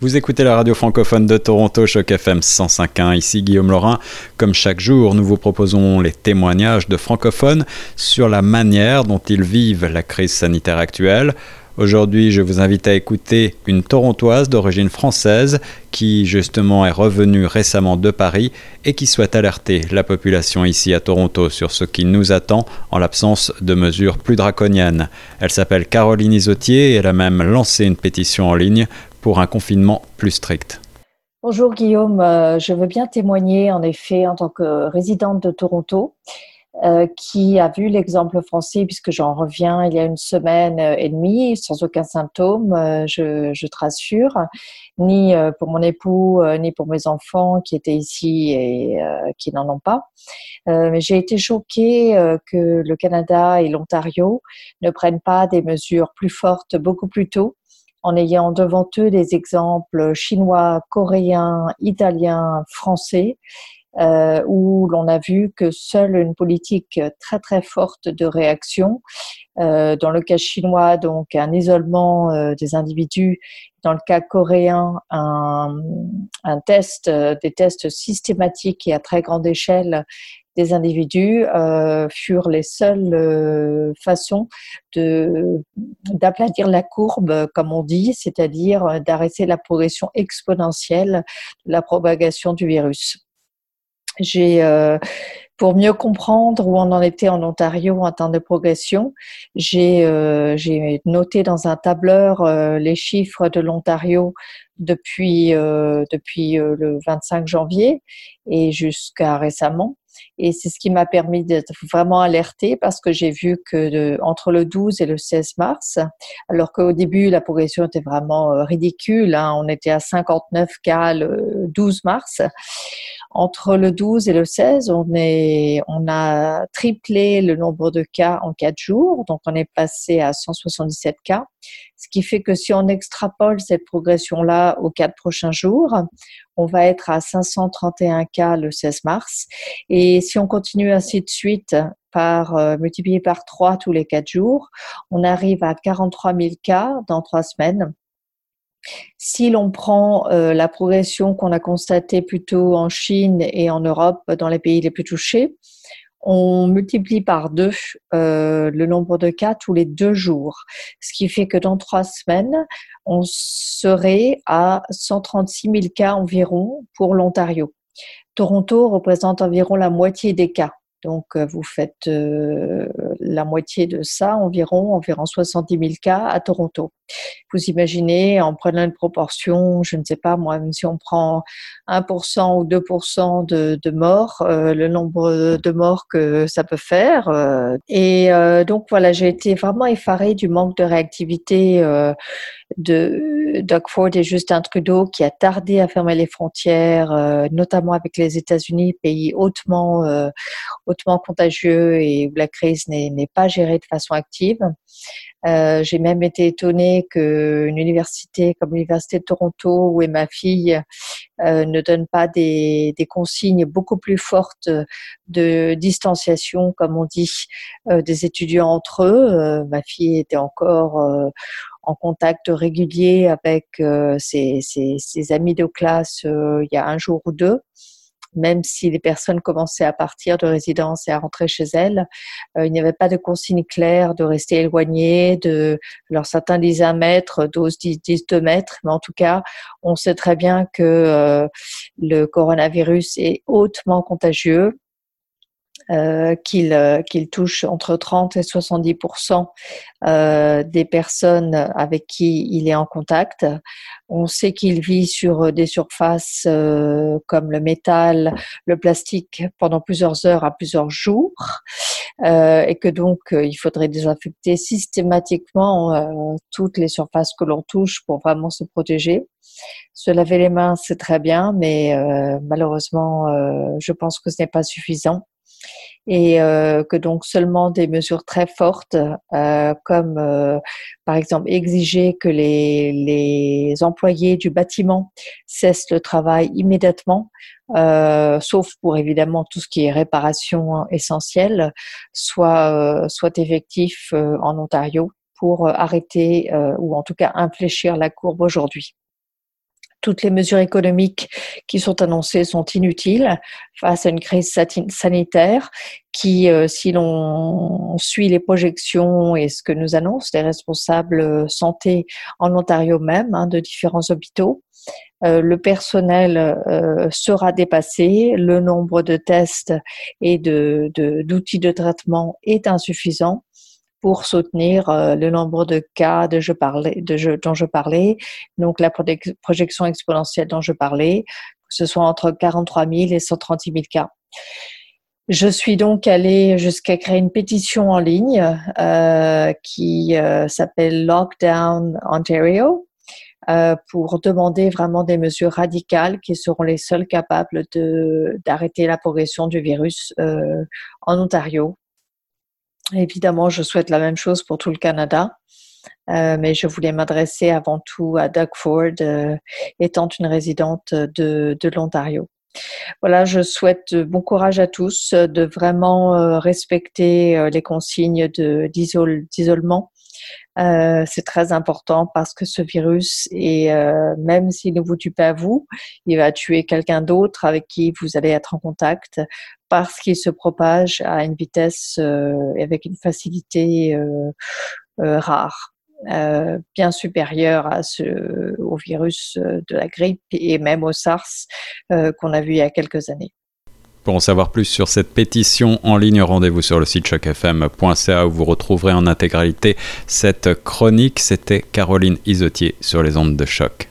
Vous écoutez la radio francophone de Toronto, Choc FM 105.1. Ici Guillaume Laurin. Comme chaque jour, nous vous proposons les témoignages de francophones sur la manière dont ils vivent la crise sanitaire actuelle. Aujourd'hui, je vous invite à écouter une Torontoise d'origine française qui justement est revenue récemment de Paris et qui souhaite alerter la population ici à Toronto sur ce qui nous attend en l'absence de mesures plus draconiennes. Elle s'appelle Caroline Isotier et elle a même lancé une pétition en ligne pour un confinement plus strict. Bonjour Guillaume, euh, je veux bien témoigner en effet en tant que résidente de Toronto. Euh, qui a vu l'exemple français, puisque j'en reviens il y a une semaine et demie, sans aucun symptôme, euh, je, te rassure, ni pour mon époux, ni pour mes enfants qui étaient ici et qui n'en ont pas. j'ai été choquée que le Canada et l'Ontario ne prennent pas des mesures plus fortes beaucoup plus tôt en ayant devant eux des exemples chinois, coréens, italiens, français, euh, où l'on a vu que seule une politique très très forte de réaction, euh, dans le cas chinois, donc un isolement euh, des individus, dans le cas coréen, un, un test, des tests systématiques et à très grande échelle des individus euh, furent les seules euh, façons d'aplatir la courbe, comme on dit, c'est-à-dire d'arrêter la progression exponentielle de la propagation du virus. J'ai euh, pour mieux comprendre où on en était en Ontario en termes de progression, j'ai noté dans un tableur les chiffres de l'Ontario depuis, depuis le 25 janvier et jusqu'à récemment. Et c'est ce qui m'a permis d'être vraiment alertée parce que j'ai vu que entre le 12 et le 16 mars, alors qu'au début la progression était vraiment euh, ridicule, hein, on était à 59 cas le 12 mars. Entre le 12 et le 16, on, on a triplé le nombre de cas en quatre jours, donc on est passé à 177 cas. Ce qui fait que si on extrapole cette progression-là aux quatre prochains jours, on va être à 531 cas le 16 mars. Et si on continue ainsi de suite, par euh, multiplié par trois tous les quatre jours, on arrive à 43 000 cas dans trois semaines. Si l'on prend euh, la progression qu'on a constatée plutôt en Chine et en Europe, dans les pays les plus touchés, on multiplie par deux euh, le nombre de cas tous les deux jours, ce qui fait que dans trois semaines, on serait à 136 000 cas environ pour l'Ontario. Toronto représente environ la moitié des cas. Donc, euh, vous faites euh, la moitié de ça, environ, environ 70 000 cas à Toronto. Vous imaginez, en prenant une proportion, je ne sais pas, moi, même si on prend 1% ou 2% de, de morts, euh, le nombre de morts que ça peut faire. et donc, voilà, j'ai été vraiment effarée du manque de réactivité de Doug Ford et Justin Trudeau qui a tardé à fermer les frontières, notamment avec les États-Unis, pays hautement hautement contagieux et où la crise n'est pas gérée de façon active. Euh, j'ai même été étonnée qu'une université comme l'université de Toronto, où est ma fille, euh, ne donne pas des, consignes beaucoup plus fortes de distanciation, comme on dit, euh, des étudiants entre eux. ma fille était encore en contact régulier avec ses, amis de classe il y a un jour ou deux même si les personnes commençaient à partir de résidence et à rentrer chez elles, euh, il n'y avait pas de consigne claire de rester éloigné. De, alors certains disent un mètre, d'autres disent deux mètres, mais en tout cas, on sait très bien que euh, le coronavirus est hautement contagieux euh, qu'il euh, qu'il touche entre 30 et 70% euh, des personnes avec qui il est en contact. On sait qu'il vit sur des surfaces euh, comme le métal, le plastique pendant plusieurs heures à plusieurs jours, euh, et que donc il faudrait désinfecter systématiquement toutes les surfaces que l'on touche pour vraiment se protéger. Se laver les mains, c'est très bien, mais malheureusement, je pense que ce n'est pas suffisant et euh, que donc seulement des mesures très fortes, euh, comme euh, par exemple exiger que les, les, employés du bâtiment cessent le travail immédiatement, sauf pour évidemment tout ce qui est réparation essentielle, soit, soit effectif en Ontario pour arrêter ou en tout cas infléchir la courbe aujourd'hui. Toutes les mesures économiques qui sont annoncées sont inutiles face à une crise sanitaire qui, euh, si l'on suit les projections et ce que nous annoncent les responsables santé en Ontario même, hein, de différents hôpitaux, euh, le personnel euh, sera dépassé, le nombre de tests et de, d'outils de, traitement est insuffisant pour soutenir euh, le nombre de cas dont je parlais, donc la projection exponentielle dont je parlais, que ce soit entre 43 000 et 136 000 cas. Je suis donc allée jusqu'à créer une pétition en ligne euh, qui euh, s'appelle Lockdown Ontario pour demander vraiment des mesures radicales qui seront les seules capables d'arrêter la progression du virus en Ontario Évidemment, je souhaite la même chose pour tout le Canada, euh, mais je voulais m'adresser avant tout à Doug Ford, euh, étant une résidente de, de l'Ontario. Voilà, je souhaite bon courage à tous de vraiment euh, respecter les consignes d'isolement euh, c'est très important parce que ce virus, et euh, même s'il ne vous tue pas vous, il va tuer quelqu'un d'autre avec qui vous allez être en contact parce qu'il se propage à une vitesse euh, avec une facilité rare. bien supérieure à ce, au virus de la grippe et même au SARS qu'on a vu il y a quelques années. Pour en savoir plus sur cette pétition en ligne, rendez-vous sur le site chocfm.ca où vous retrouverez en intégralité cette chronique. C'était Caroline Isotier sur les ondes de choc.